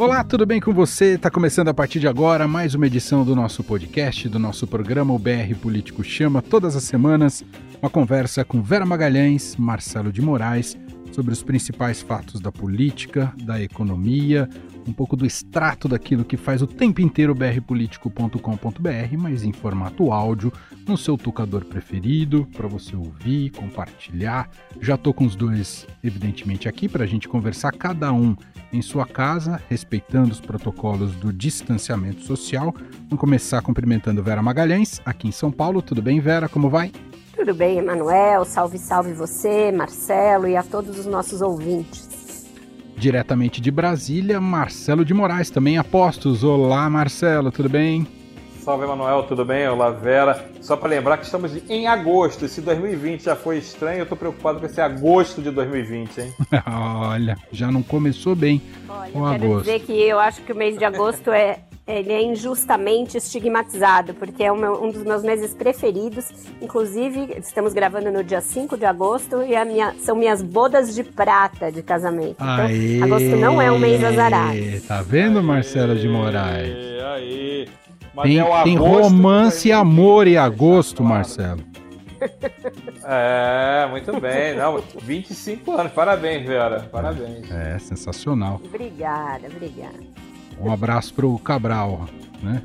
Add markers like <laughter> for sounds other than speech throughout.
Olá, tudo bem com você? Está começando a partir de agora mais uma edição do nosso podcast, do nosso programa O BR Político Chama, todas as semanas, uma conversa com Vera Magalhães, Marcelo de Moraes, sobre os principais fatos da política, da economia, um pouco do extrato daquilo que faz o tempo inteiro brpolitico.com.br, mas em formato áudio, no seu tocador preferido, para você ouvir, compartilhar. Já estou com os dois, evidentemente, aqui para a gente conversar, cada um em sua casa, respeitando os protocolos do distanciamento social. Vamos começar cumprimentando Vera Magalhães, aqui em São Paulo. Tudo bem, Vera? Como vai? Tudo bem, Emanuel? Salve, salve você, Marcelo e a todos os nossos ouvintes. Diretamente de Brasília, Marcelo de Moraes, também apostos. Olá, Marcelo, tudo bem? Salve, Emanuel, tudo bem? Olá, Vera. Só para lembrar que estamos em agosto. Se 2020 já foi estranho, eu estou preocupado com esse agosto de 2020, hein? <laughs> Olha, já não começou bem Olha, o quero agosto. dizer que eu acho que o mês de agosto é ele é injustamente estigmatizado, porque é um, um, dos meus meses preferidos. Inclusive, estamos gravando no dia 5 de agosto e minha, são minhas bodas de prata de casamento. Então, aê, agosto não é um mês azarado. Tá vendo, Marcela de Moraes? Aí. Tem, é tem romance, e amor em agosto, Marcelo. <laughs> É, muito bem. Não, 25 anos. Parabéns, Vera. Parabéns. É, é sensacional. Obrigada, obrigada. Um abraço pro Cabral, né?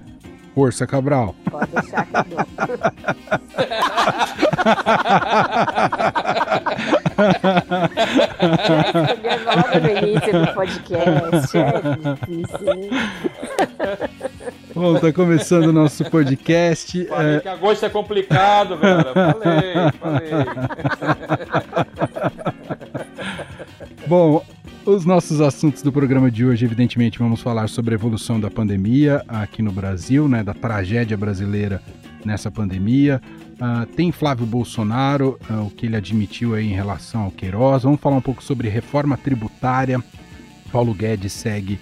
Força, Cabral. Pode deixar eu dou. logo no início do podcast. É difícil. Bom, tá começando o nosso podcast. Falei é... que agosto é complicado, velho. Falei, falei. Bom, os nossos assuntos do programa de hoje, evidentemente, vamos falar sobre a evolução da pandemia aqui no Brasil, né, da tragédia brasileira nessa pandemia. Uh, tem Flávio Bolsonaro, uh, o que ele admitiu aí em relação ao Queiroz. Vamos falar um pouco sobre reforma tributária. Paulo Guedes segue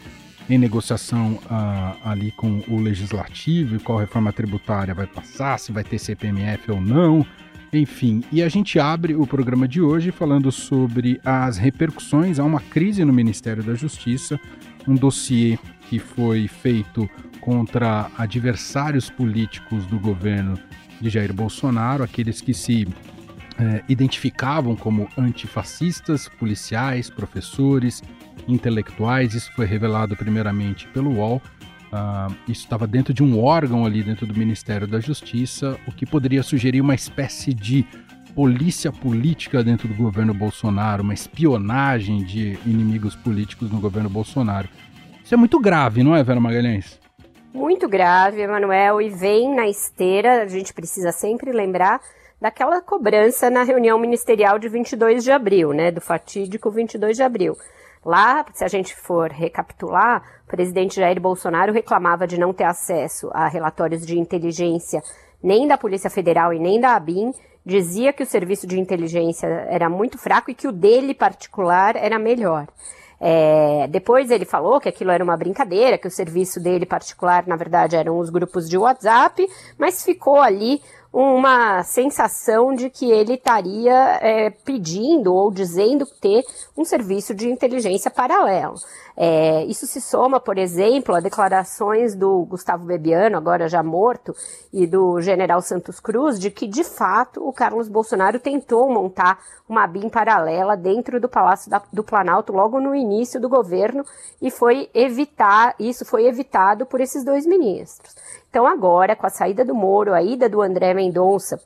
em negociação uh, ali com o legislativo e qual reforma tributária vai passar, se vai ter CPMF ou não. Enfim, e a gente abre o programa de hoje falando sobre as repercussões a uma crise no Ministério da Justiça, um dossiê que foi feito contra adversários políticos do governo de Jair Bolsonaro, aqueles que se é, identificavam como antifascistas, policiais, professores, intelectuais. Isso foi revelado primeiramente pelo UOL Uh, isso estava dentro de um órgão ali dentro do Ministério da Justiça, o que poderia sugerir uma espécie de polícia política dentro do governo Bolsonaro, uma espionagem de inimigos políticos no governo Bolsonaro. Isso é muito grave, não é, Vera Magalhães? Muito grave, Emanuel, e vem na esteira, a gente precisa sempre lembrar daquela cobrança na reunião ministerial de 22 de abril, né, do fatídico 22 de abril. Lá, se a gente for recapitular, o presidente Jair Bolsonaro reclamava de não ter acesso a relatórios de inteligência nem da Polícia Federal e nem da ABIN, dizia que o serviço de inteligência era muito fraco e que o dele particular era melhor. É, depois ele falou que aquilo era uma brincadeira, que o serviço dele particular, na verdade, eram os grupos de WhatsApp, mas ficou ali uma sensação de que ele estaria é, pedindo ou dizendo ter um serviço de inteligência paralelo. É, isso se soma, por exemplo, a declarações do Gustavo Bebiano, agora já morto, e do general Santos Cruz, de que, de fato, o Carlos Bolsonaro tentou montar uma BIM paralela dentro do Palácio da, do Planalto logo no início do governo e foi evitar, isso foi evitado por esses dois ministros. Então, agora, com a saída do Moro, a ida do André Mendonça,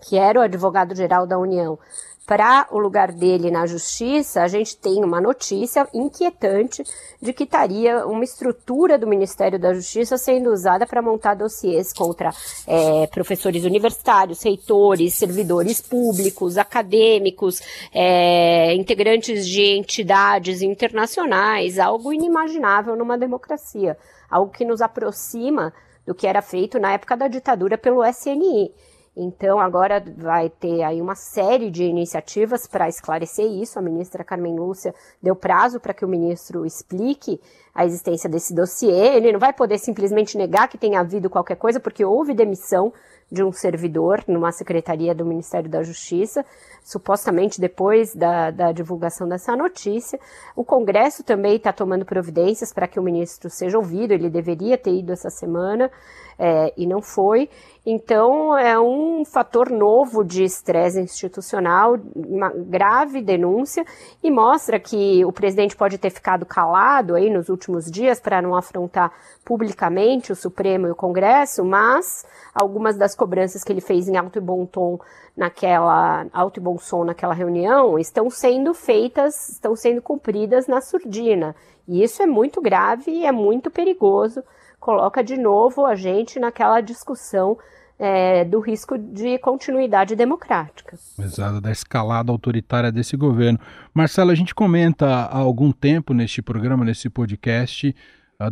que era o advogado-geral da União, para o lugar dele na justiça, a gente tem uma notícia inquietante de que estaria uma estrutura do Ministério da Justiça sendo usada para montar dossiês contra é, professores universitários, reitores, servidores públicos, acadêmicos, é, integrantes de entidades internacionais, algo inimaginável numa democracia, algo que nos aproxima do que era feito na época da ditadura pelo SNI. Então, agora vai ter aí uma série de iniciativas para esclarecer isso. A ministra Carmen Lúcia deu prazo para que o ministro explique a existência desse dossiê. Ele não vai poder simplesmente negar que tenha havido qualquer coisa, porque houve demissão de um servidor numa secretaria do Ministério da Justiça, supostamente depois da, da divulgação dessa notícia. O Congresso também está tomando providências para que o ministro seja ouvido, ele deveria ter ido essa semana é, e não foi. Então, é um fator novo de estresse institucional, uma grave denúncia, e mostra que o presidente pode ter ficado calado aí nos últimos dias para não afrontar publicamente o Supremo e o Congresso, mas algumas das cobranças que ele fez em alto e bom tom naquela alto e bom som naquela reunião estão sendo feitas, estão sendo cumpridas na surdina. E isso é muito grave e é muito perigoso coloca de novo a gente naquela discussão é, do risco de continuidade democrática. Exato, da escalada autoritária desse governo. Marcelo, a gente comenta há algum tempo neste programa, nesse podcast,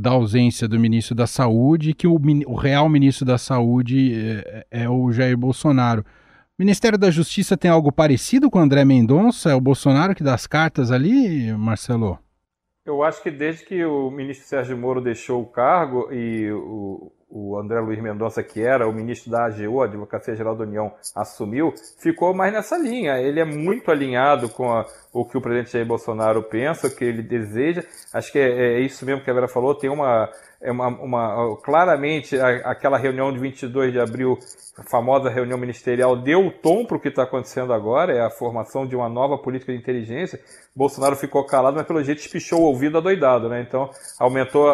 da ausência do ministro da Saúde, que o, o real ministro da Saúde é, é, o Jair Bolsonaro. O Ministério da Justiça tem algo parecido com o André Mendonça? É o Bolsonaro que dá as cartas ali, Marcelo? Eu acho que desde que o ministro Sérgio Moro deixou o cargo e o, o André Luiz Mendonça, que era o ministro da AGU, Advocacia Geral da União, assumiu, ficou mais nessa linha. Ele é muito alinhado com a, o que o presidente Jair Bolsonaro pensa, o que ele deseja. Acho que é, é isso mesmo que a Vera falou, tem uma é uma, uma, claramente aquela reunião de 22 de abril, a famosa reunião ministerial, deu o tom para o que está acontecendo agora, é a formação de uma nova política de inteligência. Bolsonaro ficou calado, mas pelo jeito espichou o ouvido adoidado, né? Então aumentou,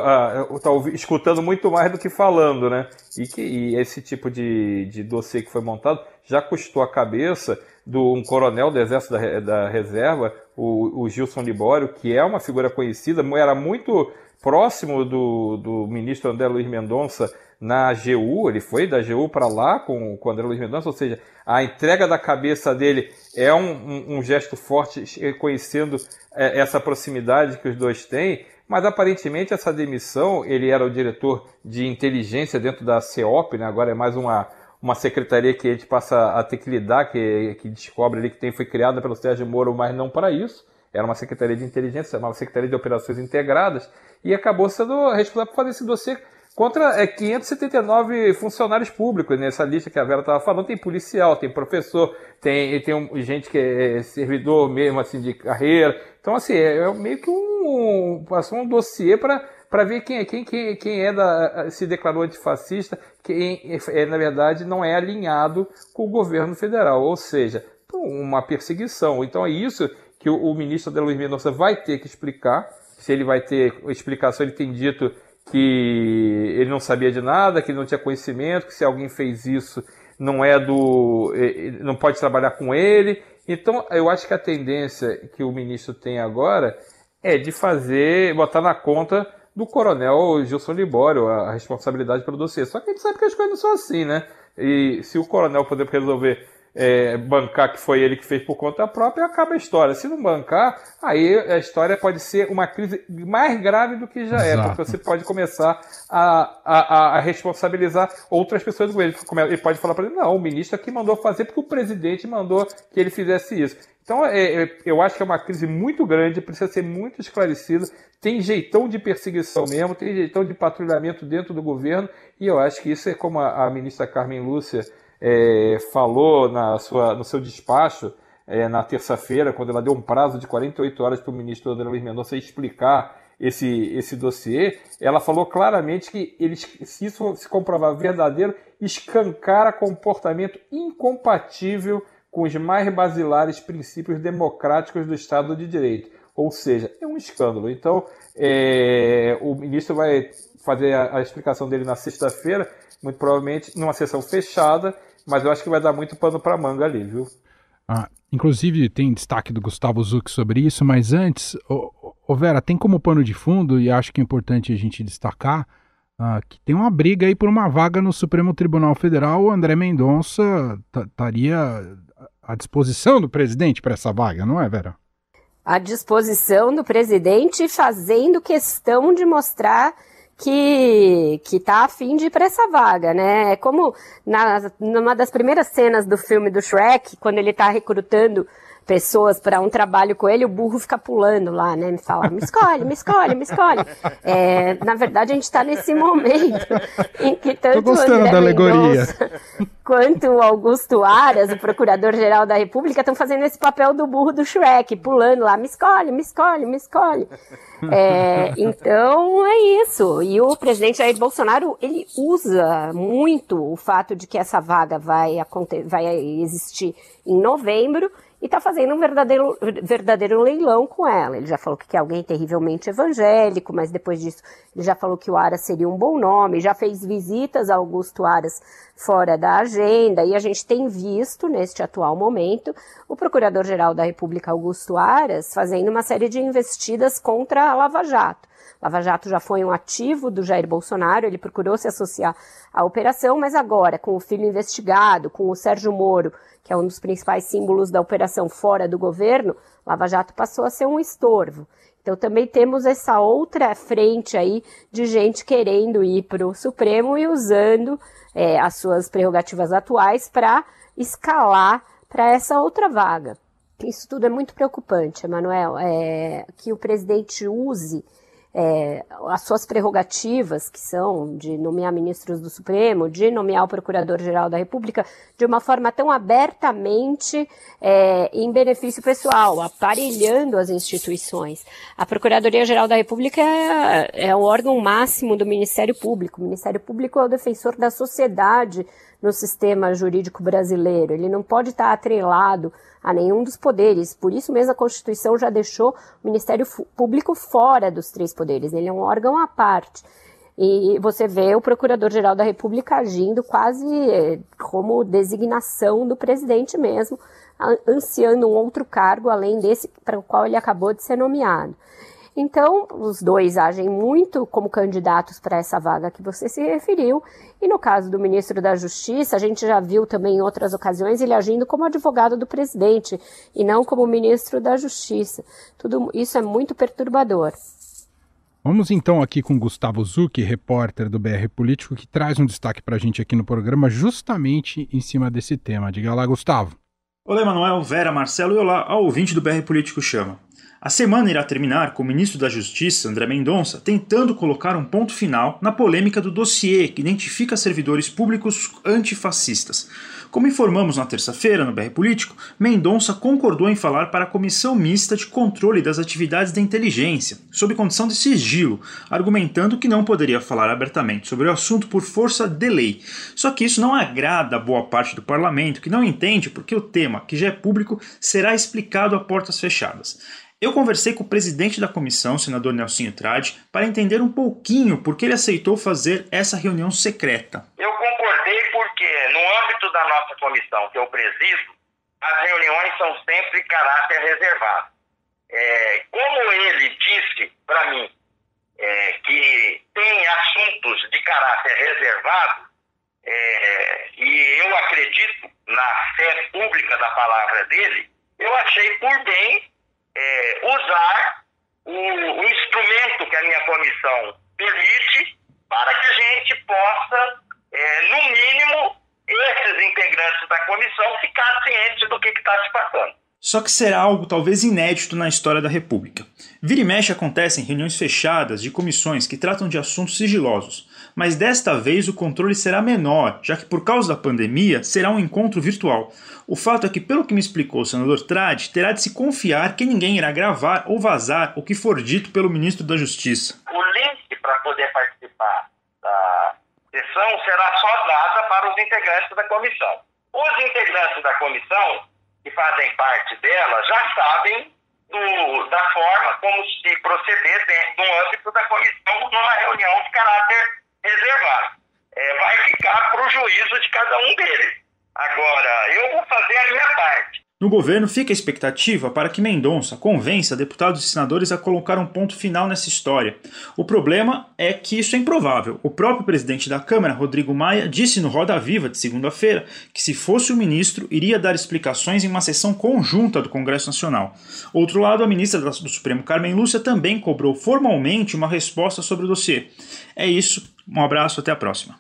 está escutando muito mais do que falando, né? E que e esse tipo de, de dossiê que foi montado já custou a cabeça de um coronel do Exército da, da Reserva, o, o Gilson Libório, que é uma figura conhecida, era muito próximo do, do ministro André Luiz Mendonça na AGU, ele foi da AGU para lá com, com o André Luiz Mendonça, ou seja, a entrega da cabeça dele é um, um, um gesto forte, reconhecendo é, essa proximidade que os dois têm, mas aparentemente essa demissão, ele era o diretor de inteligência dentro da CEOP, né? agora é mais uma, uma secretaria que a gente passa a ter que lidar, que, que descobre ali que tem, foi criada pelo Sérgio Moro, mas não para isso era uma secretaria de inteligência, uma secretaria de operações integradas, e acabou sendo responsável por fazer esse dossiê contra é, 579 funcionários públicos. Nessa lista que a Vera estava falando, tem policial, tem professor, tem, tem um, gente que é servidor mesmo assim de carreira. Então, assim, é, é meio que um, passou um dossiê para para ver quem é quem, quem, quem é da, se declarou antifascista, quem é, na verdade não é alinhado com o governo federal, ou seja, uma perseguição. Então é isso que o, o ministro da Luiz Mendonça vai ter que explicar. Se ele vai ter explicação, ele tem dito que ele não sabia de nada, que ele não tinha conhecimento, que se alguém fez isso não é do. não pode trabalhar com ele. Então, eu acho que a tendência que o ministro tem agora é de fazer, botar na conta do coronel Gilson Libório a responsabilidade pelo dossiê. Só que a gente sabe que as coisas não são assim, né? E se o coronel puder resolver é, bancar que foi ele que fez por conta própria, acaba a história. Se não bancar, aí a história pode ser uma crise mais grave do que já Exato. é, porque você pode começar a, a, a responsabilizar outras pessoas com ele. Ele pode falar para ele, não, o ministro aqui mandou fazer porque o presidente mandou que ele fizesse isso. Então, é, é, eu acho que é uma crise muito grande, precisa ser muito esclarecida. Tem jeitão de perseguição mesmo, tem jeitão de patrulhamento dentro do governo, e eu acho que isso é como a, a ministra Carmen Lúcia é, falou na sua, no seu despacho é, na terça-feira, quando ela deu um prazo de 48 horas para o ministro André Luiz Mendonça explicar esse, esse dossiê, ela falou claramente que eles, se isso se comprovar verdadeiro, escancara comportamento incompatível com os mais basilares princípios democráticos do Estado de Direito. Ou seja, é um escândalo. Então, é, o ministro vai fazer a, a explicação dele na sexta-feira, muito provavelmente numa sessão fechada, mas eu acho que vai dar muito pano para manga ali, viu? Ah, inclusive tem destaque do Gustavo Zuc sobre isso, mas antes, ô, ô Vera, tem como pano de fundo, e acho que é importante a gente destacar, ah, que tem uma briga aí por uma vaga no Supremo Tribunal Federal. O André Mendonça estaria à disposição do presidente para essa vaga, não é, Vera? À disposição do presidente, fazendo questão de mostrar que que tá afim de ir para essa vaga, né? É como na, numa das primeiras cenas do filme do Shrek, quando ele está recrutando pessoas para um trabalho com ele, o burro fica pulando lá, né? Me fala, me escolhe, me escolhe, me escolhe. É, na verdade, a gente está nesse momento <laughs> em que tanto Tô gostando André da alegoria. quanto o Augusto Aras, o Procurador-Geral da República, estão fazendo esse papel do burro do Shrek, pulando lá, me escolhe, me escolhe, me escolhe. É, então é isso. E o presidente Jair Bolsonaro ele usa muito o fato de que essa vaga vai, vai existir em novembro e está fazendo um verdadeiro, verdadeiro leilão com ela. Ele já falou que é alguém terrivelmente evangélico, mas depois disso ele já falou que o Aras seria um bom nome, já fez visitas a Augusto Aras fora da agenda, e a gente tem visto, neste atual momento, o Procurador-Geral da República, Augusto Aras, fazendo uma série de investidas contra a Lava Jato. Lava Jato já foi um ativo do Jair Bolsonaro, ele procurou se associar à operação, mas agora, com o filho investigado, com o Sérgio Moro, que é um dos principais símbolos da operação fora do governo, Lava Jato passou a ser um estorvo. Então também temos essa outra frente aí de gente querendo ir para o Supremo e usando é, as suas prerrogativas atuais para escalar para essa outra vaga. Isso tudo é muito preocupante, Emanuel, é, que o presidente use é, as suas prerrogativas, que são de nomear ministros do Supremo, de nomear o Procurador-Geral da República, de uma forma tão abertamente é, em benefício pessoal, aparelhando as instituições. A Procuradoria-Geral da República é, é o órgão máximo do Ministério Público. O Ministério Público é o defensor da sociedade no sistema jurídico brasileiro. Ele não pode estar atrelado a nenhum dos poderes. Por isso mesmo a Constituição já deixou o Ministério Público fora dos três poderes. Ele é um órgão à parte. E você vê o Procurador-Geral da República agindo quase eh, como designação do presidente mesmo, ansiando um outro cargo além desse para o qual ele acabou de ser nomeado. Então, os dois agem muito como candidatos para essa vaga que você se referiu. E no caso do ministro da Justiça, a gente já viu também em outras ocasiões ele agindo como advogado do presidente e não como ministro da Justiça. Tudo isso é muito perturbador. Vamos então aqui com Gustavo Zucchi, repórter do BR Político, que traz um destaque para a gente aqui no programa justamente em cima desse tema. Diga lá, Gustavo. Olá, Manuel, Vera, Marcelo e olá ao ouvinte do BR Político Chama. A semana irá terminar com o ministro da Justiça, André Mendonça, tentando colocar um ponto final na polêmica do dossiê que identifica servidores públicos antifascistas. Como informamos na terça-feira no BR Político, Mendonça concordou em falar para a Comissão Mista de Controle das Atividades da Inteligência, sob condição de sigilo, argumentando que não poderia falar abertamente sobre o assunto por força de lei. Só que isso não agrada a boa parte do parlamento, que não entende porque o tema, que já é público, será explicado a portas fechadas. Eu conversei com o presidente da comissão, senador Nelsinho Trade, para entender um pouquinho por que ele aceitou fazer essa reunião secreta. Eu concordei porque, no âmbito da nossa comissão, que eu presido, as reuniões são sempre caráter reservado. É, como ele disse para mim é, que tem assuntos de caráter reservado, é, e eu acredito na fé pública da palavra dele, eu achei por bem é, usar o, o, instrumento que a minha comissão permite para que a gente possa, é, no mínimo, esses integrantes da comissão ficar cientes do que está se passando. Só que será algo talvez inédito na história da República. Vira e mexe acontecem reuniões fechadas de comissões que tratam de assuntos sigilosos, mas desta vez o controle será menor, já que por causa da pandemia será um encontro virtual. O fato é que, pelo que me explicou o senador Trade, terá de se confiar que ninguém irá gravar ou vazar o que for dito pelo ministro da Justiça. O link para poder participar da sessão será só dada para os integrantes da comissão. Os integrantes da comissão, que fazem parte dela, já sabem do, da forma como se proceder dentro do âmbito da comissão numa reunião de caráter reservado. É, vai ficar para o juízo de cada um deles. Agora, eu vou fazer a minha parte. No governo fica a expectativa para que Mendonça convença deputados e senadores a colocar um ponto final nessa história. O problema é que isso é improvável. O próprio presidente da Câmara, Rodrigo Maia, disse no Roda Viva de segunda-feira que, se fosse o ministro, iria dar explicações em uma sessão conjunta do Congresso Nacional. Outro lado, a ministra do Supremo, Carmen Lúcia, também cobrou formalmente uma resposta sobre o dossiê. É isso, um abraço, até a próxima.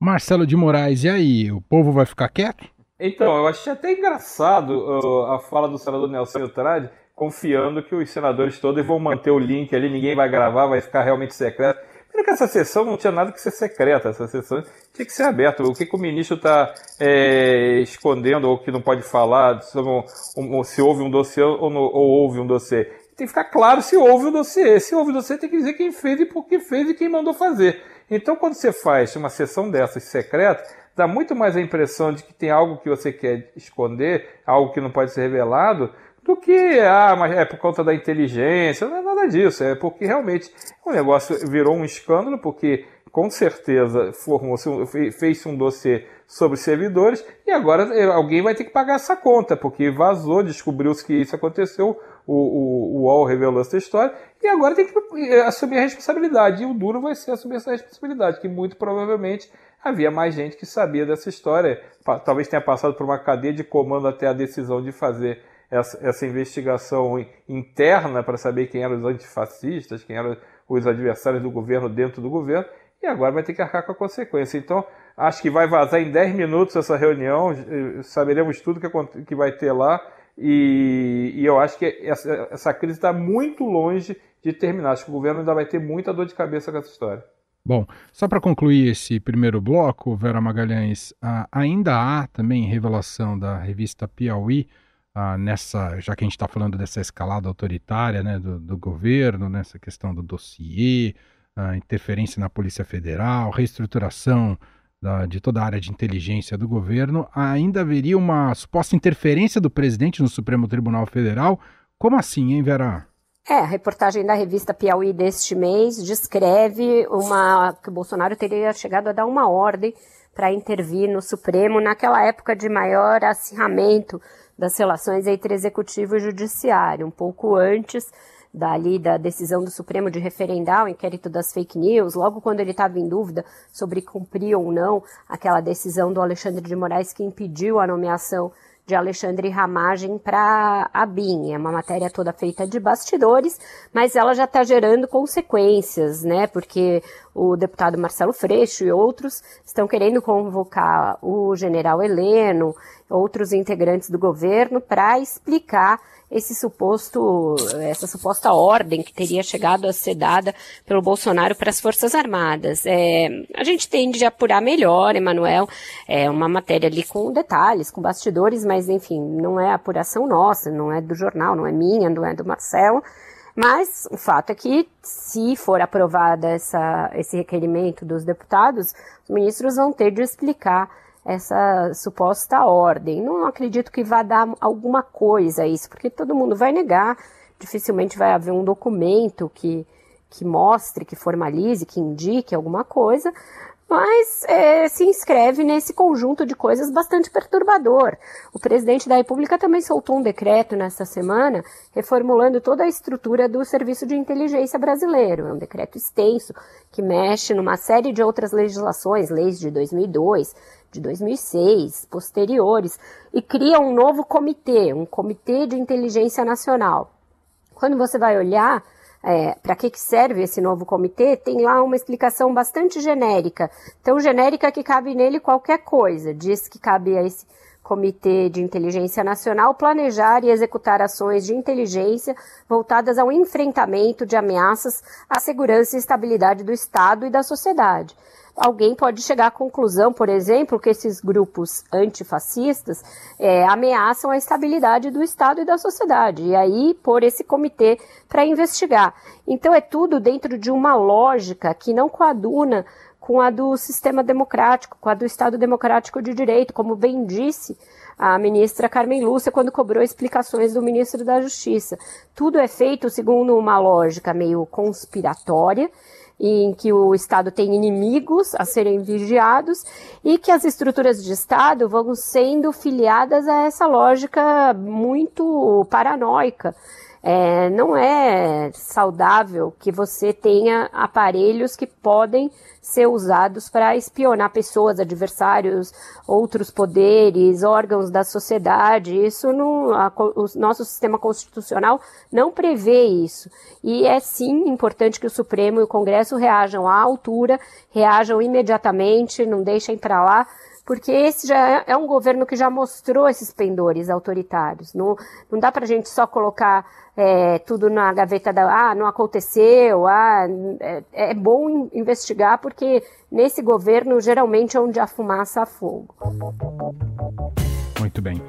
Marcelo de Moraes, e aí? O povo vai ficar quieto? Então, eu achei até engraçado uh, a fala do senador Nelson Trade, confiando que os senadores todos vão manter o link ali, ninguém vai gravar, vai ficar realmente secreto. Primeiro que essa sessão não tinha nada que ser secreta, essa sessão tinha que ser aberta. O que, que o ministro está é, escondendo ou que não pode falar, se, um, se houve um dossiê ou, não, ou houve um dossiê. Tem que ficar claro se houve um dossiê. Se houve um dossiê, tem que dizer quem fez e por que fez e quem mandou fazer. Então, quando você faz uma sessão dessas secreta, dá muito mais a impressão de que tem algo que você quer esconder, algo que não pode ser revelado, do que, ah, mas é por conta da inteligência, não é nada disso, é porque realmente o negócio virou um escândalo, porque com certeza formou-se fez-se um dossiê sobre servidores e agora é, alguém vai ter que pagar essa conta, porque vazou, descobriu-se que isso aconteceu, o, o, o UOL revelou essa história, e agora tem que é, assumir a responsabilidade. E o duro vai ser assumir essa responsabilidade, que muito provavelmente havia mais gente que sabia dessa história. Talvez tenha passado por uma cadeia de comando até a decisão de fazer essa, essa investigação interna para saber quem eram os antifascistas, quem eram os adversários do governo dentro do governo, e agora vai ter que arcar com a consequência. Então, acho que vai vazar em 10 minutos essa reunião, eh, saberemos tudo que vai ter lá, e, e eu acho que essa, essa crise está muito longe de terminar. Acho que o governo ainda vai ter muita dor de cabeça com essa história. Bom, só para concluir esse primeiro bloco, Vera Magalhães, ainda há também revelação da revista Piauí, nessa, já que a gente está falando dessa escalada autoritária né, do, do, governo, nessa questão do dossiê, interferência na Polícia Federal, reestruturação da, de toda a área de inteligência do governo, ainda haveria uma suposta interferência do presidente no Supremo Tribunal Federal. Como assim, hein, Vera? É, a reportagem da revista Piauí deste mês descreve uma que o Bolsonaro teria chegado a dar uma ordem para intervir no Supremo naquela época de maior acirramento das relações entre executivo e judiciário, um pouco antes dali da decisão do Supremo de referendar o inquérito das fake news, logo quando ele estava em dúvida sobre cumprir ou não aquela decisão do Alexandre de Moraes que impediu a nomeação de Alexandre Ramagem para a BIM. É uma matéria toda feita de bastidores, mas ela já está gerando consequências, né? Porque o deputado Marcelo Freixo e outros estão querendo convocar o general Heleno, outros integrantes do governo, para explicar esse suposto, essa suposta ordem que teria chegado a ser dada pelo Bolsonaro para as Forças Armadas. É, a gente tende a apurar melhor, Emanuel, é uma matéria ali com detalhes, com bastidores, mas enfim, não é apuração nossa, não é do jornal, não é minha, não é do Marcelo. Mas o fato é que, se for aprovada essa, esse requerimento dos deputados, os ministros vão ter de explicar essa suposta ordem. Não acredito que vá dar alguma coisa a isso, porque todo mundo vai negar, dificilmente vai haver um documento que, que mostre, que formalize, que indique alguma coisa, mas é, se inscreve nesse conjunto de coisas bastante perturbador. O presidente da República também soltou um decreto nesta semana reformulando toda a estrutura do Serviço de Inteligência brasileiro. É um decreto extenso que mexe numa série de outras legislações, leis de 2002, de 2006, posteriores, e cria um novo comitê, um Comitê de Inteligência Nacional. Quando você vai olhar é, para que, que serve esse novo comitê, tem lá uma explicação bastante genérica. Tão genérica que cabe nele qualquer coisa. Diz que cabe a esse Comitê de Inteligência Nacional planejar e executar ações de inteligência voltadas ao enfrentamento de ameaças à segurança e estabilidade do Estado e da sociedade alguém pode chegar à conclusão, por exemplo, que esses grupos antifascistas é, ameaçam a estabilidade do Estado e da sociedade, e aí pôr esse comitê para investigar. Então é tudo dentro de uma lógica que não coaduna com a do sistema democrático, com a do Estado democrático de direito, como bem disse a ministra Carmen Lúcia quando cobrou explicações do ministro da Justiça. Tudo é feito segundo uma lógica meio conspiratória em que o Estado tem inimigos a serem vigiados e que as estruturas de Estado vão sendo filiadas a essa lógica muito paranoica é, não é saudável que você tenha aparelhos que podem ser usados para espionar pessoas, adversários, outros poderes, órgãos da sociedade. Isso não, a, o nosso sistema constitucional não prevê isso. E é sim importante que o Supremo e o Congresso reajam à altura, reajam imediatamente, não deixem para lá porque esse já é, é um governo que já mostrou esses pendores autoritários. Não, não dá para a gente só colocar é, tudo na gaveta da. Ah, não aconteceu, ah, é, é bom investigar, porque nesse governo geralmente é onde a fumaça há fogo. Muito bem.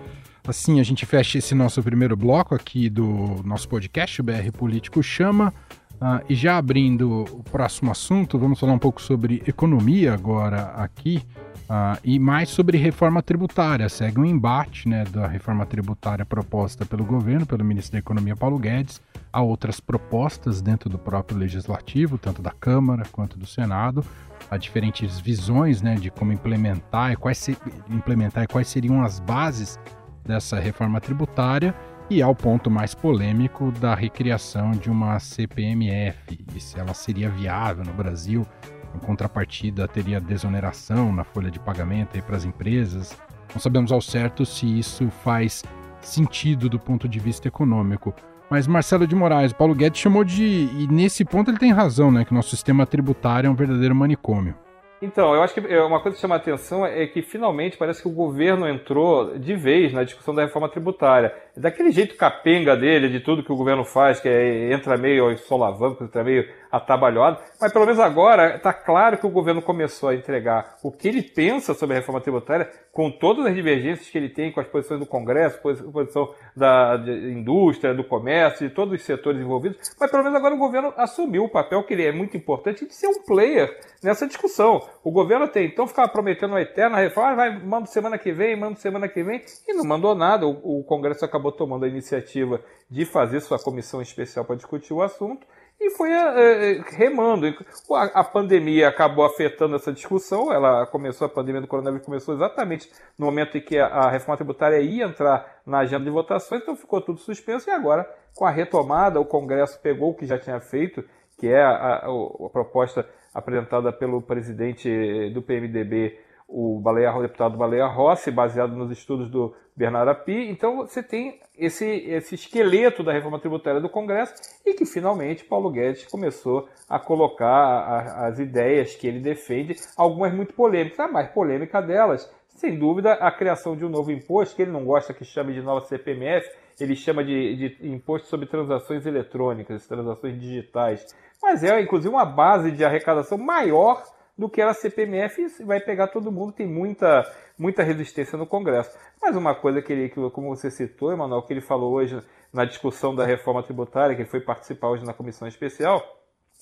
Assim a gente fecha esse nosso primeiro bloco aqui do nosso podcast, o BR Político Chama. Uh, e já abrindo o próximo assunto, vamos falar um pouco sobre economia agora aqui. Uh, e mais sobre reforma tributária. Segue um embate né, da reforma tributária proposta pelo governo, pelo ministro da Economia Paulo Guedes. Há outras propostas dentro do próprio legislativo, tanto da Câmara quanto do Senado. Há diferentes visões né, de como implementar e quais, se, implementar e quais seriam as bases dessa reforma tributária e ao ponto mais polêmico da recriação de uma CPMF e se ela seria viável no Brasil. Em contrapartida, teria desoneração na folha de pagamento para as empresas. Não sabemos ao certo se isso faz sentido do ponto de vista econômico. Mas Marcelo de Moraes, Paulo Guedes chamou de. E nesse ponto ele tem razão, né? Que nosso sistema tributário é um verdadeiro manicômio. Então, eu acho que é, uma coisa que chama a atenção é que finalmente parece que o governo entrou de vez na discussão da reforma tributária. Daquele jeito capenga dele, de tudo que o governo faz, que é, entra meio solavanco, entra meio atabalhado, mas pelo menos agora está claro que o governo começou a entregar o que ele pensa sobre a reforma tributária, com todas as divergências que ele tem com as posições do Congresso, posição da indústria, do comércio, de todos os setores envolvidos, mas pelo menos agora o governo assumiu o papel que ele é muito importante de ser um player nessa discussão. O governo tem então ficava prometendo uma eterna reforma, ah, vai, manda semana que vem, manda semana que vem, e não mandou nada. O, o Congresso acabou tomando a iniciativa de fazer sua comissão especial para discutir o assunto e foi é, remando. A, a, pandemia acabou afetando essa discussão. Ela começou, a pandemia do coronavírus começou exatamente no momento em que a, a, reforma tributária ia entrar na agenda de votações, então ficou tudo suspenso. E agora, com a retomada, o Congresso pegou o que já tinha feito, que é a, a proposta apresentada pelo presidente do PMDB, o, Baleia, o deputado Baleia Rossi, baseado nos estudos do Bernardo Api. Então você tem esse, esse esqueleto da reforma tributária do Congresso e que finalmente Paulo Guedes começou a colocar a, as ideias que ele defende, algumas muito polêmicas. A mais polêmica delas, sem dúvida, a criação de um novo imposto, que ele não gosta que chame de nova CPMF, ele chama de, de imposto sobre transações eletrônicas, transações digitais. Mas é, inclusive, uma base de arrecadação maior do que era a CPMF vai pegar todo mundo, tem muita, muita resistência no Congresso. Mas uma coisa que ele, como você citou, Emanuel, que ele falou hoje na discussão da reforma tributária, que ele foi participar hoje na comissão especial,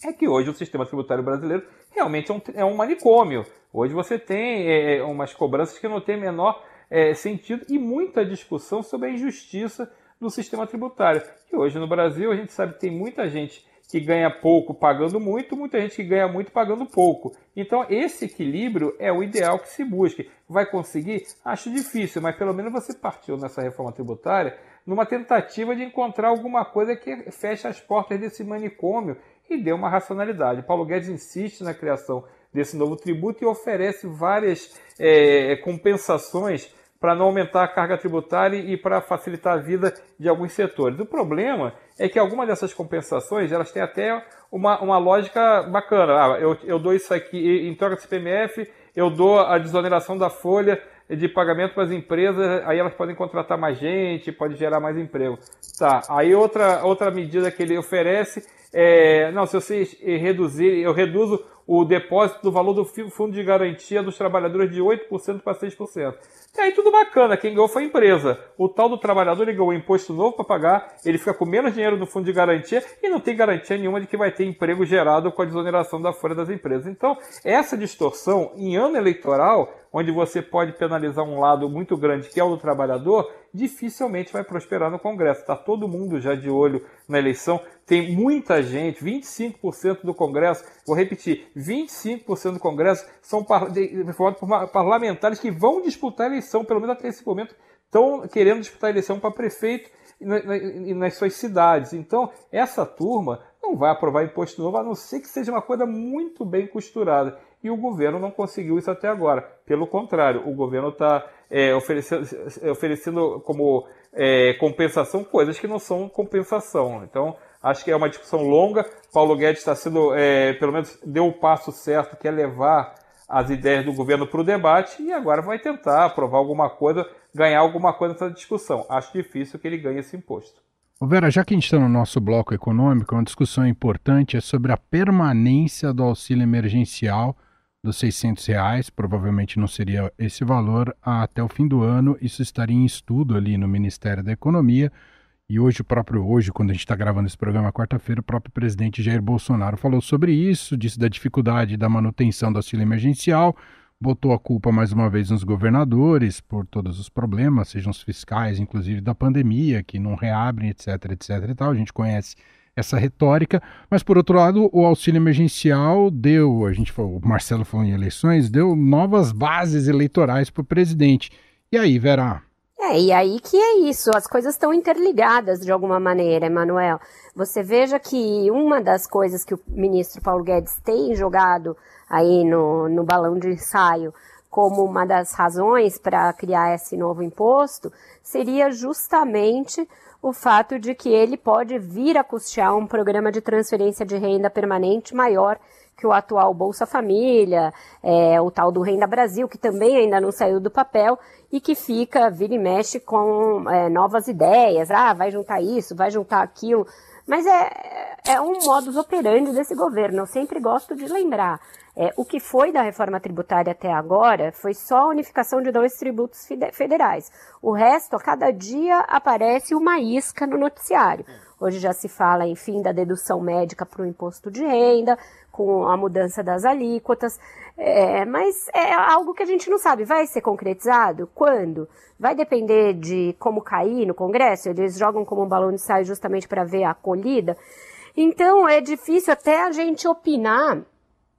é que hoje o sistema tributário brasileiro realmente é um, é um manicômio. Hoje você tem é, é umas cobranças que não têm menor é, sentido e muita discussão sobre a injustiça do sistema tributário. Que hoje no Brasil a gente sabe que tem muita gente que ganha pouco pagando muito, muita gente que ganha muito pagando pouco. Então, esse equilíbrio é o ideal que se busque. Vai conseguir? Acho difícil, mas pelo menos você partiu nessa reforma tributária numa tentativa de encontrar alguma coisa que feche as portas desse manicômio e dê uma racionalidade. Paulo Guedes insiste na criação desse novo tributo e oferece várias é, compensações para não aumentar a carga tributária e para facilitar a vida de alguns setores. O problema é que algumas dessas compensações elas têm até uma, uma lógica bacana. Ah, eu, eu dou isso aqui em troca de CPMF, eu dou a desoneração da folha de pagamento para as empresas, aí elas podem contratar mais gente, pode gerar mais emprego. Tá, aí outra, outra medida que ele oferece é, não, se você reduzir, eu reduzo o depósito do valor do fundo de garantia dos trabalhadores de 8% para 6%. E aí tudo bacana, quem ganhou foi a empresa. O tal do trabalhador ele ganhou um imposto novo para pagar, ele fica com menos dinheiro no fundo de garantia e não tem garantia nenhuma de que vai ter emprego gerado com a desoneração da folha das empresas. Então, essa distorção em ano eleitoral, onde você pode penalizar um lado muito grande que é o do trabalhador, dificilmente vai prosperar no Congresso. Está todo mundo já de olho na eleição. Tem muita gente, 25% do Congresso, vou repetir, 25% do Congresso são formados por parlamentares que vão disputar a eleição, pelo menos até esse momento, estão querendo disputar a eleição para prefeito e nas suas cidades. Então, essa turma não vai aprovar imposto novo, a não ser que seja uma coisa muito bem costurada. E o governo não conseguiu isso até agora. Pelo contrário, o governo está é, oferecendo, oferecendo como é, compensação coisas que não são compensação. Então, acho que é uma discussão longa. Paulo Guedes está sendo, é, pelo menos, deu o passo certo, que é levar as ideias do governo para o debate e agora vai tentar aprovar alguma coisa, ganhar alguma coisa nessa discussão. Acho difícil que ele ganhe esse imposto. Vera, já que a gente está no nosso bloco econômico, uma discussão importante é sobre a permanência do auxílio emergencial dos 600 reais, provavelmente não seria esse valor até o fim do ano, isso estaria em estudo ali no Ministério da Economia, e hoje, o próprio hoje, quando a gente está gravando esse programa, quarta-feira, o próprio presidente Jair Bolsonaro falou sobre isso, disse da dificuldade da manutenção do auxílio emergencial, botou a culpa mais uma vez nos governadores por todos os problemas, sejam os fiscais, inclusive da pandemia, que não reabrem, etc, etc e tal. A gente conhece essa retórica, mas por outro lado, o auxílio emergencial deu, a gente falou, o Marcelo falou em eleições, deu novas bases eleitorais para o presidente. E aí, Vera? É, e aí que é isso, as coisas estão interligadas de alguma maneira, Emanuel. Você veja que uma das coisas que o ministro Paulo Guedes tem jogado aí no, no balão de ensaio como uma das razões para criar esse novo imposto seria justamente o fato de que ele pode vir a custear um programa de transferência de renda permanente maior que o atual Bolsa Família, é, o tal do Renda Brasil, que também ainda não saiu do papel e que fica, vira e mexe com é, novas ideias. Ah, vai juntar isso, vai juntar aquilo. Mas é, é um modus operandi desse governo. Eu sempre gosto de lembrar. É, o que foi da reforma tributária até agora foi só a unificação de dois tributos federais. O resto, a cada dia, aparece uma isca no noticiário. Hoje já se fala, enfim, da dedução médica para o imposto de renda, com a mudança das alíquotas, é, mas é algo que a gente não sabe. Vai ser concretizado? Quando? Vai depender de como cair no Congresso? Eles jogam como um balão de ensaio justamente para ver a acolhida. Então é difícil até a gente opinar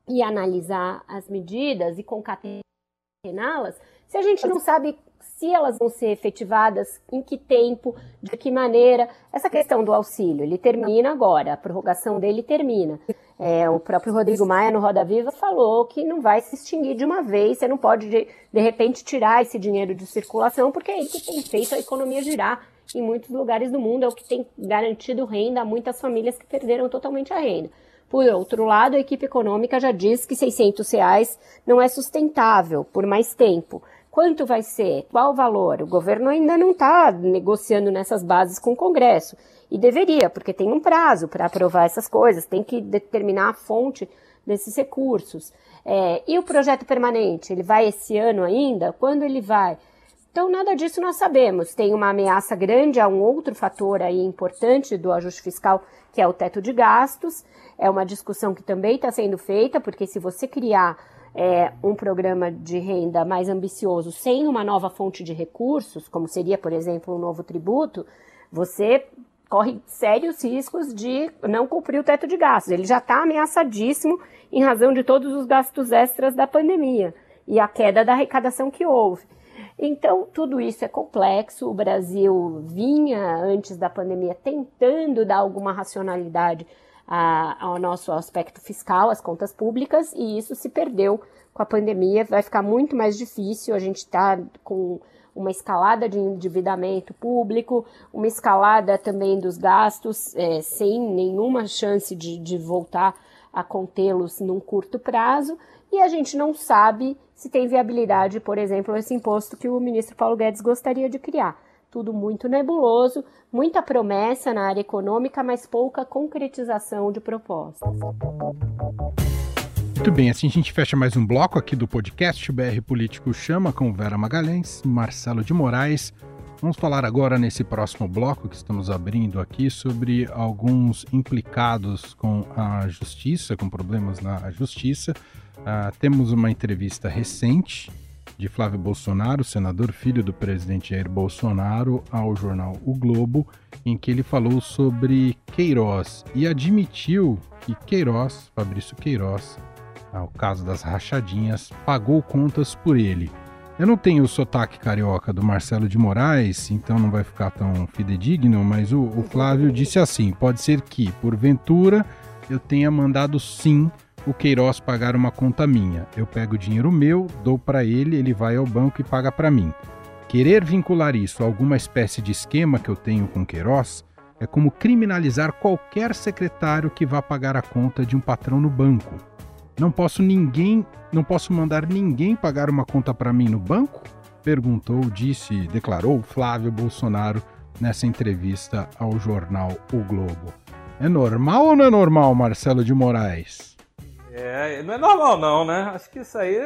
e analisar as medidas e concatená-las se a gente não sabe se elas vão ser efetivadas, em que tempo, de que maneira. Essa questão do auxílio, ele termina agora, a prorrogação dele termina. É, o próprio Rodrigo Maia, no Roda Viva, falou que não vai se extinguir de uma vez, você não pode, de, de repente, tirar esse dinheiro de circulação, porque é ele que tem feito a economia girar em muitos lugares do mundo, é o que tem garantido renda a muitas famílias que perderam totalmente a renda. Por outro lado, a equipe econômica já diz que 600 reais não é sustentável por mais tempo. Quanto vai ser? Qual o valor? O governo ainda não está negociando nessas bases com o Congresso. E deveria, porque tem um prazo para aprovar essas coisas, tem que determinar a fonte desses recursos. É, e o projeto permanente, ele vai esse ano ainda? Quando ele vai? Então, nada disso nós sabemos. Tem uma ameaça grande a um outro fator aí importante do ajuste fiscal, que é o teto de gastos. É uma discussão que também está sendo feita, porque se você criar é, um programa de renda mais ambicioso sem uma nova fonte de recursos, como seria, por exemplo, um novo tributo, você corre sérios riscos de não cumprir o teto de gastos. Ele já está ameaçadíssimo em razão de todos os gastos extras da pandemia e a queda da arrecadação que houve. Então, tudo isso é complexo. O Brasil vinha, antes da pandemia, tentando dar alguma racionalidade a, ao nosso aspecto fiscal, as contas públicas, e isso se perdeu com a pandemia. Vai ficar muito mais difícil. A gente está com uma escalada de endividamento público, uma escalada também dos gastos, é, sem nenhuma chance de, de voltar a contê-los num curto prazo, e a gente não sabe se tem viabilidade, por exemplo, esse imposto que o ministro Paulo Guedes gostaria de criar tudo muito nebuloso, muita promessa na área econômica, mas pouca concretização de propostas. Muito bem, assim a gente fecha mais um bloco aqui do podcast. BR Político chama com Vera Magalhães, Marcelo de Moraes. Vamos falar agora nesse próximo bloco que estamos abrindo aqui sobre alguns implicados com a justiça, com problemas na justiça. Uh, temos uma entrevista recente de Flávio Bolsonaro, senador filho do presidente Jair Bolsonaro, ao jornal O Globo, em que ele falou sobre Queiroz e admitiu que Queiroz, Fabrício Queiroz, ao caso das rachadinhas, pagou contas por ele. Eu não tenho o sotaque carioca do Marcelo de Moraes, então não vai ficar tão fidedigno, mas o, o Flávio disse assim: pode ser que, porventura, eu tenha mandado sim o Queiroz pagar uma conta minha. Eu pego o dinheiro meu, dou para ele, ele vai ao banco e paga para mim. Querer vincular isso a alguma espécie de esquema que eu tenho com Queiroz é como criminalizar qualquer secretário que vá pagar a conta de um patrão no banco. Não posso ninguém, não posso mandar ninguém pagar uma conta para mim no banco? Perguntou, disse, declarou Flávio Bolsonaro nessa entrevista ao jornal O Globo. É normal ou não é normal, Marcelo de Moraes? É, não é normal não, né? Acho que isso aí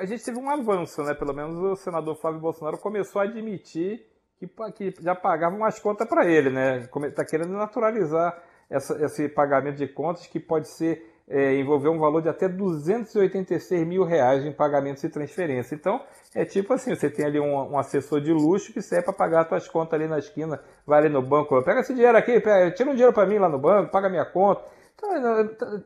a gente teve um avanço, né? Pelo menos o senador Flávio Bolsonaro começou a admitir que, que já pagavam as contas para ele, né? Está querendo naturalizar essa, esse pagamento de contas que pode ser é, envolver um valor de até 286 mil reais em pagamentos e transferência. Então, é tipo assim, você tem ali um, um assessor de luxo que serve para pagar as suas contas ali na esquina, vai ali no banco, pega esse dinheiro aqui, pega, tira um dinheiro para mim lá no banco, paga minha conta.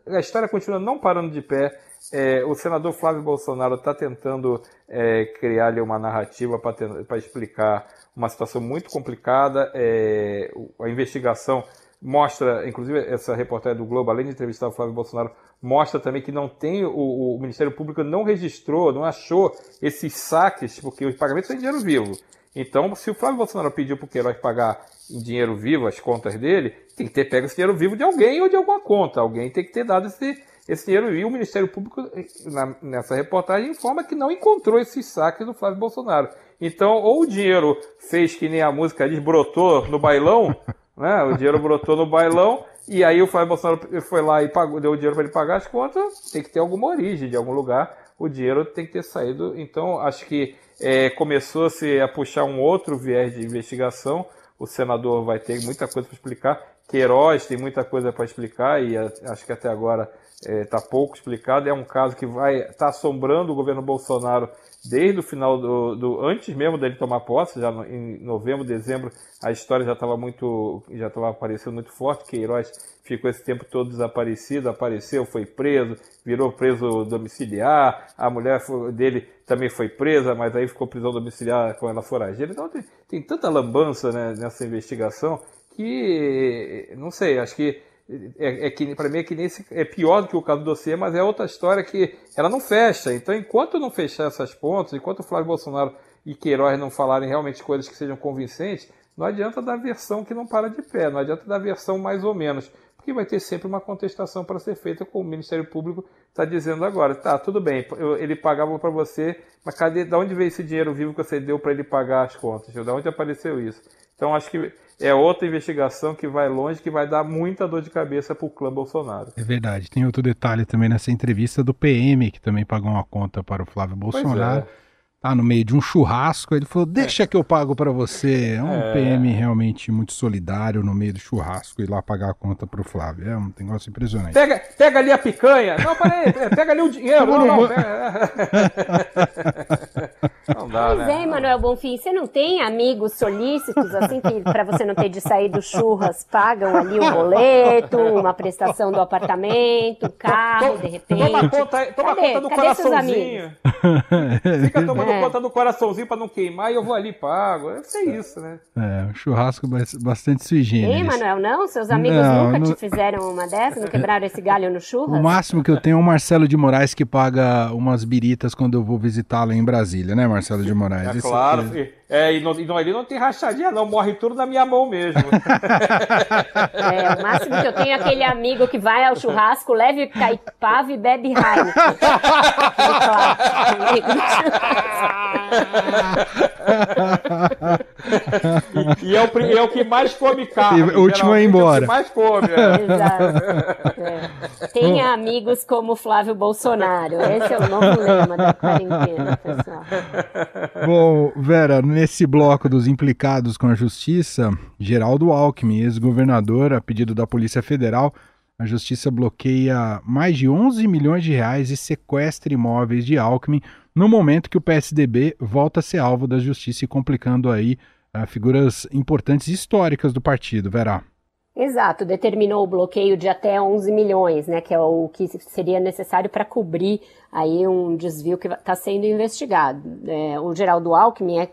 A história continua não parando de pé. É, o senador Flávio Bolsonaro está tentando é, criar ali uma narrativa para explicar uma situação muito complicada. É, a investigação mostra, inclusive essa reportagem do Globo, além de entrevistar o Flávio Bolsonaro, mostra também que não tem, o, o Ministério Público não registrou, não achou esses saques, porque os pagamentos são em dinheiro vivo. Então, se o Flávio Bolsonaro pediu para o Queiroz pagar em dinheiro vivo as contas dele, tem que ter pego esse dinheiro vivo de alguém ou de alguma conta. Alguém tem que ter dado esse, esse dinheiro. E o Ministério Público, na, nessa reportagem, informa que não encontrou esses saques do Flávio Bolsonaro. Então, ou o dinheiro fez que nem a música diz, brotou no bailão, <laughs> né? o dinheiro brotou no bailão, e aí o Flávio Bolsonaro foi lá e pagou, deu o dinheiro para ele pagar as contas, tem que ter alguma origem de algum lugar, o dinheiro tem que ter saído. Então, acho que é, começou-se a puxar um outro viés de investigação. O senador vai ter muita coisa para explicar. Queiroz tem muita coisa para explicar e acho que até agora está é, tá pouco explicado. É um caso que vai estar tá assombrando o governo Bolsonaro desde o final do, do, antes mesmo dele tomar posse, já no, em novembro, dezembro, a história já estava muito, já estava aparecendo muito forte. Queiroz ficou esse tempo todo desaparecido, apareceu, foi preso, virou preso domiciliar. A mulher dele também foi presa, mas aí ficou prisão domiciliar com ela forageira. Então tem, tem tanta lambança né, nessa investigação que não sei, acho que é, é que para mim é que nesse é pior do que o caso do dossiê, mas é outra história que ela não fecha. Então, enquanto não fechar essas pontas, enquanto o Flávio Bolsonaro e Queiroz não falarem realmente coisas que sejam convincentes, não adianta dar versão que não para de pé, não adianta dar versão mais ou menos, porque vai ter sempre uma contestação para ser feita, como o Ministério Público está dizendo agora. Tá, tudo bem, ele pagava para você, mas cadê, de onde veio esse dinheiro vivo que você deu para ele pagar as contas? De onde apareceu isso? Então, acho que é outra investigação que vai longe, que vai dar muita dor de cabeça para o clã Bolsonaro. É verdade. Tem outro detalhe também nessa entrevista do PM, que também pagou uma conta para o Flávio Bolsonaro. Pois é tá no meio de um churrasco, ele falou: Deixa é. que eu pago para você. É um é. PM realmente muito solidário no meio do churrasco e lá pagar a conta pro Flávio. É um negócio impressionante. Pega, pega ali a picanha. Não, peraí, pega ali o dinheiro. Não, não, não. <laughs> <laughs> não dá, né? é, Manuel Bonfim, você não tem amigos solícitos, assim, que para você não ter de sair do churras, pagam ali um boleto, uma prestação do apartamento, carro, de repente. Toma conta, toma cadê, conta do cadê coraçãozinho. Fica tomando é. conta do coraçãozinho pra não queimar e eu vou ali e pago. Deve ser isso, né? É, um churrasco bastante sui generis. Ei, Manuel, não? Seus amigos não, nunca te fizeram uma dessa? Não quebraram esse galho no churras? O máximo que eu tenho é o Marcelo de Moraes que paga umas biritas quando eu vou visitá-lo em Brasília, né, Marcelo de Moraes? É claro. É, e, não, e não, ele não tem rachadinha, não, morre tudo na minha mão mesmo. <laughs> É, o máximo que eu tenho é aquele amigo que vai ao churrasco, leve caipava e bebe Heineken. <laughs> <laughs> e, e é, o, é o que mais come carne. O último ir embora. É o que mais come. É. <laughs> Exato. É. Tenha amigos como Flávio Bolsonaro. Esse é o novo lema da quarentena, pessoal. Bom, Vera, nesse bloco dos implicados com a justiça, Geraldo Alckmin, ex-governador, a pedido da Polícia Federal, a justiça bloqueia mais de 11 milhões de reais e sequestra imóveis de Alckmin no momento que o PSDB volta a ser alvo da justiça e complicando aí uh, figuras importantes históricas do partido, Verá. Exato, determinou o bloqueio de até 11 milhões, né, que é o que seria necessário para cobrir aí um desvio que está sendo investigado. É, o Geraldo Alckmin é,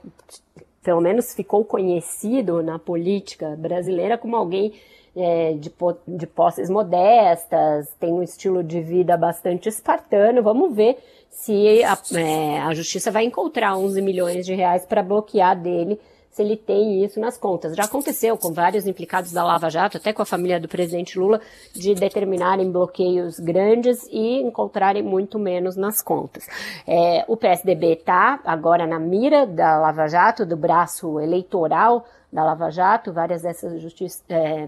pelo menos ficou conhecido na política brasileira como alguém é, de, de posses modestas, tem um estilo de vida bastante espartano. Vamos ver se a, é, a justiça vai encontrar 11 milhões de reais para bloquear dele se ele tem isso nas contas. Já aconteceu com vários implicados da Lava Jato, até com a família do presidente Lula, de determinarem bloqueios grandes e encontrarem muito menos nas contas. É, o PSDB está agora na mira da Lava Jato, do braço eleitoral da Lava Jato, várias dessas, justiça, é,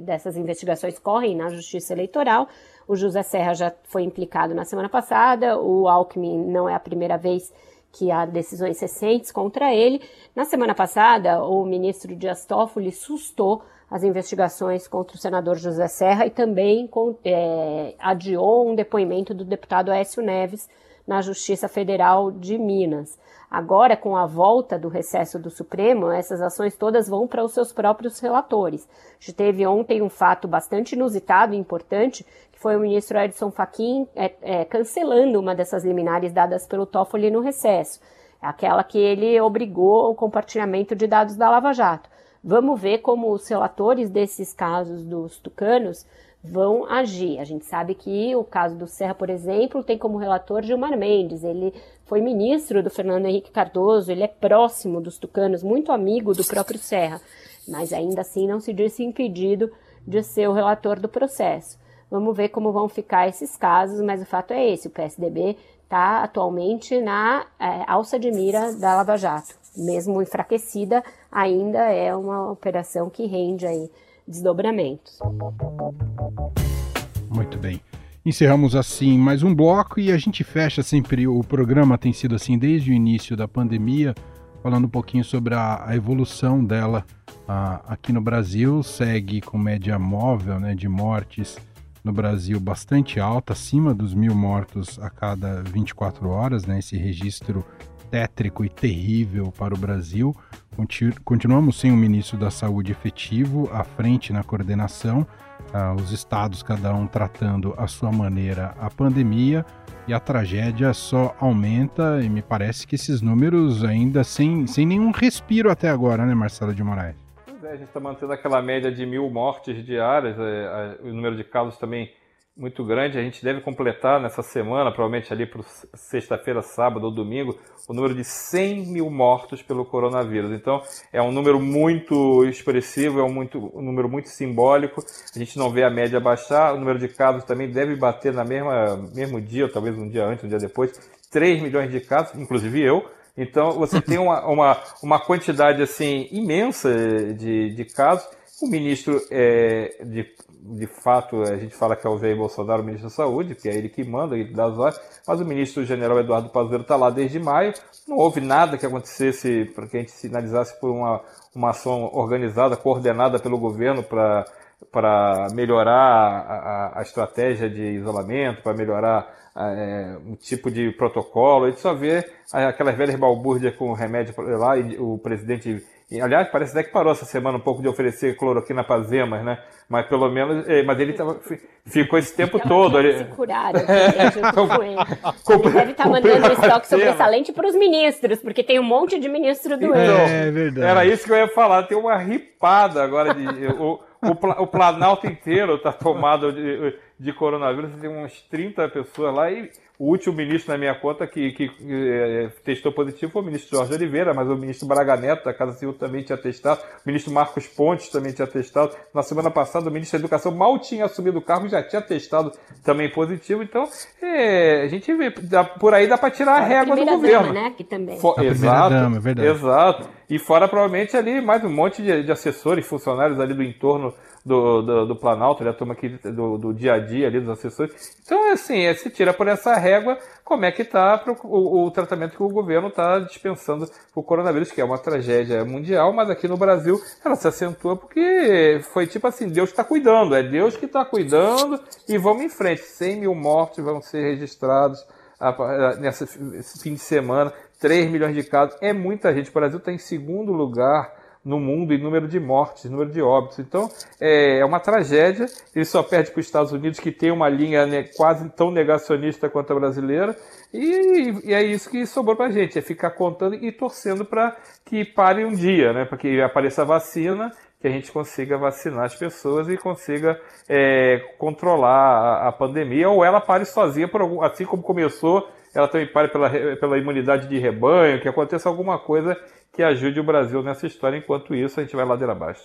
dessas investigações correm na Justiça Eleitoral. O José Serra já foi implicado na semana passada, o Alckmin não é a primeira vez que há decisões recentes contra ele. Na semana passada, o ministro Dias Toffoli sustou as investigações contra o senador José Serra e também é, adiou um depoimento do deputado Aécio Neves na Justiça Federal de Minas. Agora, com a volta do recesso do Supremo, essas ações todas vão para os seus próprios relatores. A gente teve ontem um fato bastante inusitado e importante, foi o ministro Edson Fachin é, é, cancelando uma dessas liminares dadas pelo Toffoli no recesso, aquela que ele obrigou o compartilhamento de dados da Lava Jato. Vamos ver como os relatores desses casos dos tucanos vão agir. A gente sabe que o caso do Serra, por exemplo, tem como relator Gilmar Mendes. Ele foi ministro do Fernando Henrique Cardoso, ele é próximo dos tucanos, muito amigo do próprio Serra, mas ainda assim não se disse impedido de ser o relator do processo. Vamos ver como vão ficar esses casos, mas o fato é esse: o PSDB está atualmente na é, alça de mira da Lava Jato. Mesmo enfraquecida, ainda é uma operação que rende aí desdobramentos. Muito bem. Encerramos assim mais um bloco e a gente fecha sempre. O programa tem sido assim desde o início da pandemia, falando um pouquinho sobre a, a evolução dela a, aqui no Brasil. Segue com média móvel né, de mortes no Brasil bastante alta, acima dos mil mortos a cada 24 horas, né? Esse registro tétrico e terrível para o Brasil. Continuamos sem um ministro da Saúde efetivo à frente na coordenação, ah, os estados cada um tratando à sua maneira a pandemia e a tragédia só aumenta e me parece que esses números ainda sem, sem nenhum respiro até agora, né, Marcelo de Moraes? É, a gente está mantendo aquela média de mil mortes diárias, é, o número de casos também muito grande. A gente deve completar nessa semana, provavelmente ali para sexta-feira, sábado ou domingo, o número de 100 mil mortos pelo coronavírus. Então, é um número muito expressivo, é um, muito, um número muito simbólico. A gente não vê a média baixar. O número de casos também deve bater na mesma mesmo dia, ou talvez um dia antes, um dia depois. 3 milhões de casos, inclusive eu. Então você tem uma, uma, uma quantidade assim imensa de, de casos. O ministro, é, de, de fato, a gente fala que é o Jair Bolsonaro, o ministro da Saúde, que é ele que manda, ele dá as ordens, mas o ministro general Eduardo Pazuello está lá desde maio. Não houve nada que acontecesse para que a gente sinalizasse por uma, uma ação organizada, coordenada pelo governo para para melhorar a, a, estratégia de isolamento, para melhorar é, um tipo de protocolo. A gente só vê aquelas velhas balbúrdias com remédio lá e o presidente. Aliás, parece até que parou essa semana um pouco de oferecer cloroquina para zemas, né? Mas pelo menos. É, mas ele tava, ficou esse tempo todo. Ele... Se curaram, <laughs> ele. ele deve estar tá mandando estoque sobressalente para os ministros, porque tem um monte de ministro doente. Então, é verdade. Era isso que eu ia falar. Tem uma ripada agora de. <laughs> o, o, o Planalto inteiro está tomado de, de coronavírus, tem umas 30 pessoas lá e o último ministro na minha conta que, que, que é, testou positivo foi o ministro Jorge Oliveira, mas o ministro Braga Neto da Casa Civil também tinha testado, o ministro Marcos Pontes também tinha testado. Na semana passada, o ministro da Educação mal tinha assumido o cargo e já tinha testado também positivo. Então, é, a gente vê, dá, por aí dá para tirar a, a régua do governo. Dama, né? Que também. For, exato, dama, é verdade. exato. E fora, provavelmente, ali mais um monte de, de assessores, funcionários ali do entorno do, do, do Planalto, né, a turma do, do dia a dia ali dos assessores. Então, assim, é, se tira por essa régua como é que está o, o, tratamento que o governo está dispensando o coronavírus, que é uma tragédia mundial, mas aqui no Brasil ela se acentua porque foi tipo assim, Deus está cuidando, é Deus que está cuidando e vamos em frente. 100 mil mortes vão ser registrados nesse fim de semana, 3 milhões de casos, é muita gente. O Brasil está em segundo lugar no mundo em número de mortes, número de óbitos. Então, é, é uma tragédia. Ele só perde para os Estados Unidos, que tem uma linha né, quase tão negacionista quanto a brasileira. E, e é isso que sobrou para a gente, é ficar contando e torcendo para que pare um dia, né, para que apareça a vacina que a gente consiga vacinar as pessoas e consiga é, controlar a, a, pandemia, ou ela pare sozinha, algum, assim como começou ela também pare pela, pela imunidade de rebanho, que aconteça alguma coisa que ajude o Brasil nessa história. Enquanto isso, a gente vai ladeira abaixo.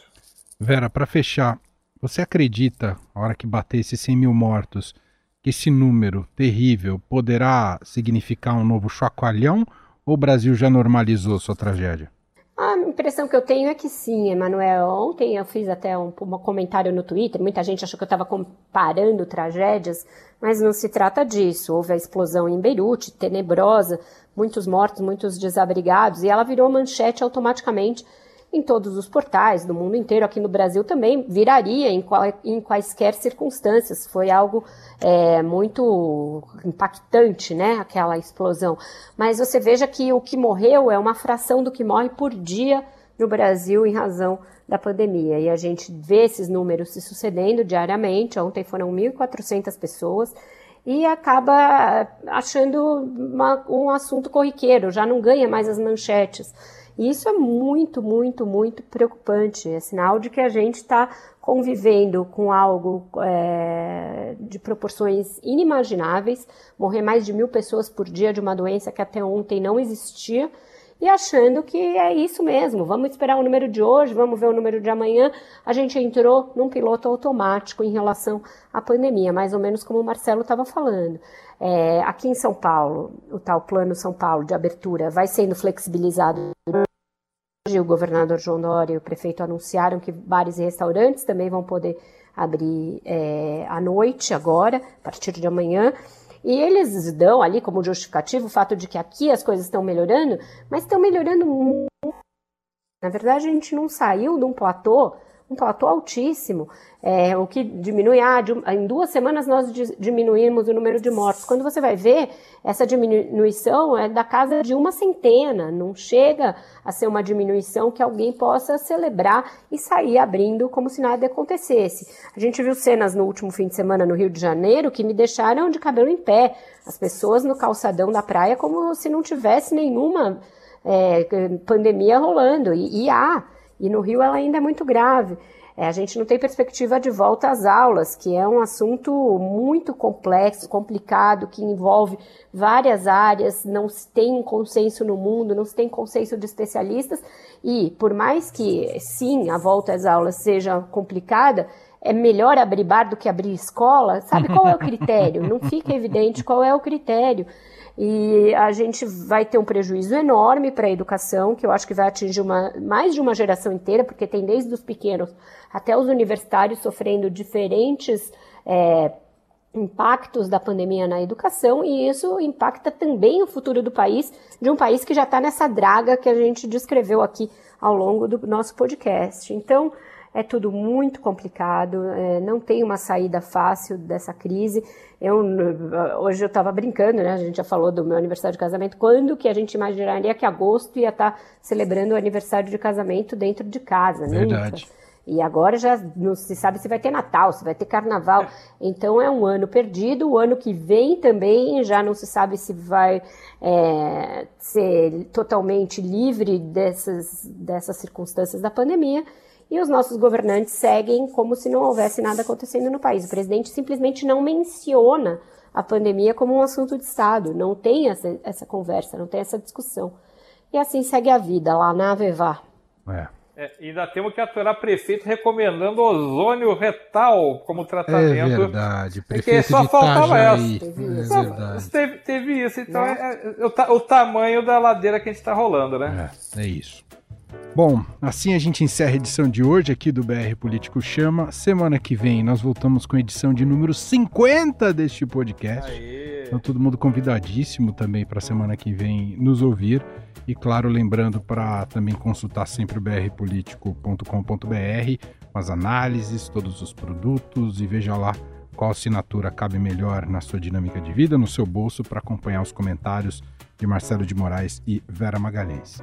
Vera, para fechar, você acredita, a hora que bater esses 100 mil mortos, que esse número terrível poderá significar um novo chacoalhão ou o Brasil já normalizou sua tragédia? A impressão que eu tenho é que sim, Emanuel. Ontem eu fiz até um, um comentário no Twitter, muita gente achou que eu estava comparando tragédias, mas não se trata disso. Houve a explosão em Beirute, tenebrosa, muitos mortos, muitos desabrigados, e ela virou manchete automaticamente em todos os portais do mundo inteiro, aqui no Brasil também, viraria em, qual, em quaisquer circunstâncias. Foi algo é, muito impactante, né, aquela explosão. Mas você veja que o que morreu é uma fração do que morre por dia no Brasil em razão da pandemia. E a gente vê esses números se sucedendo diariamente. Ontem foram 1.400 pessoas e acaba achando uma, um assunto corriqueiro, já não ganha mais as manchetes. E isso é muito, muito, muito preocupante. É sinal de que a gente está convivendo com algo é, de proporções inimagináveis, morrer mais de mil pessoas por dia de uma doença que até ontem não existia, e achando que é isso mesmo, vamos esperar o número de hoje, vamos ver o número de amanhã. A gente entrou num piloto automático em relação à pandemia, mais ou menos como o Marcelo estava falando. É, aqui em São Paulo, o tal Plano São Paulo de abertura vai sendo flexibilizado Hoje o governador João Dória e o prefeito anunciaram que bares e restaurantes também vão poder abrir é, à noite agora, a partir de amanhã. E eles dão ali como justificativo o fato de que aqui as coisas estão melhorando, mas estão melhorando muito. Na verdade, a gente não saiu de um platô um platô altíssimo, é, o que diminui, ah, em duas semanas nós diminuímos o número de mortos. Quando você vai ver, essa diminuição é da casa de uma centena, não chega a ser uma diminuição que alguém possa celebrar e sair abrindo como se nada acontecesse. A gente viu cenas no último fim de semana no Rio de Janeiro que me deixaram de cabelo em pé, as pessoas no calçadão da praia como se não tivesse nenhuma é, pandemia rolando, e, e há. E no Rio ela ainda é muito grave. É, a gente não tem perspectiva de volta às aulas, que é um assunto muito complexo, complicado, que envolve várias áreas, não se tem consenso no mundo, não se tem consenso de especialistas, e por mais que sim, a volta às aulas seja complicada, é melhor abrir bar do que abrir escola? Sabe qual é o critério? Não fica evidente qual é o critério. E a gente vai ter um prejuízo enorme para a educação, que eu acho que vai atingir uma, mais de uma geração inteira, porque tem desde os pequenos até os universitários sofrendo diferentes é, impactos da pandemia na educação, e isso impacta também o futuro do país, de um país que já está nessa draga que a gente descreveu aqui ao longo do nosso podcast. Então, é tudo muito complicado, é, não tem uma saída fácil dessa crise. Eu, hoje eu estava brincando, né? A gente já falou do meu aniversário de casamento. Quando que a gente imaginaria que agosto ia estar tá celebrando o aniversário de casamento dentro de casa? Verdade. Nunca. E agora já não se sabe se vai ter Natal, se vai ter Carnaval. Então é um ano perdido. O ano que vem também já não se sabe se vai é, ser totalmente livre dessas, dessas circunstâncias da pandemia e os nossos governantes seguem como se não houvesse nada acontecendo no país. O presidente simplesmente não menciona a pandemia como um assunto de Estado, não tem essa, essa conversa, não tem essa discussão. E assim segue a vida lá na Avevá. É. É, ainda temos que aturar prefeito recomendando ozônio retal como tratamento. É verdade, prefeito Porque só faltava essa. Teve isso. É teve, teve, isso, então é, é, o, o, tamanho da ladeira que a gente está rolando, né? É, é isso. Bom, assim a gente encerra a edição de hoje aqui do BR Político Chama. Semana que vem nós voltamos com a edição de número 50 deste podcast. Aê. Então todo mundo convidadíssimo também para semana que vem nos ouvir. E claro, lembrando para também consultar sempre o brpolitico.com.br com as análises, todos os produtos e veja lá qual assinatura cabe melhor na sua dinâmica de vida, no seu bolso, para acompanhar os comentários de Marcelo de Moraes e Vera Magalhães.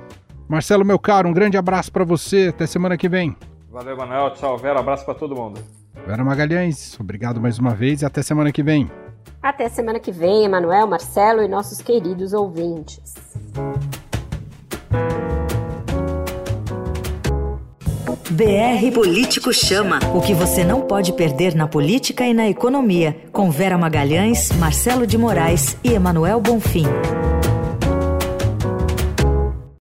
Marcelo, meu caro, um grande abraço para você. Até semana que vem. Valeu, Manuel. Tchau, Vera. Abraço para todo mundo. Vera Magalhães, obrigado mais uma vez e até semana que vem. Até semana que vem, Emanuel, Marcelo e nossos queridos ouvintes. BR Político Chama. O que você não pode perder na política e na economia. Com Vera Magalhães, Marcelo de Moraes e Emanuel Bonfim.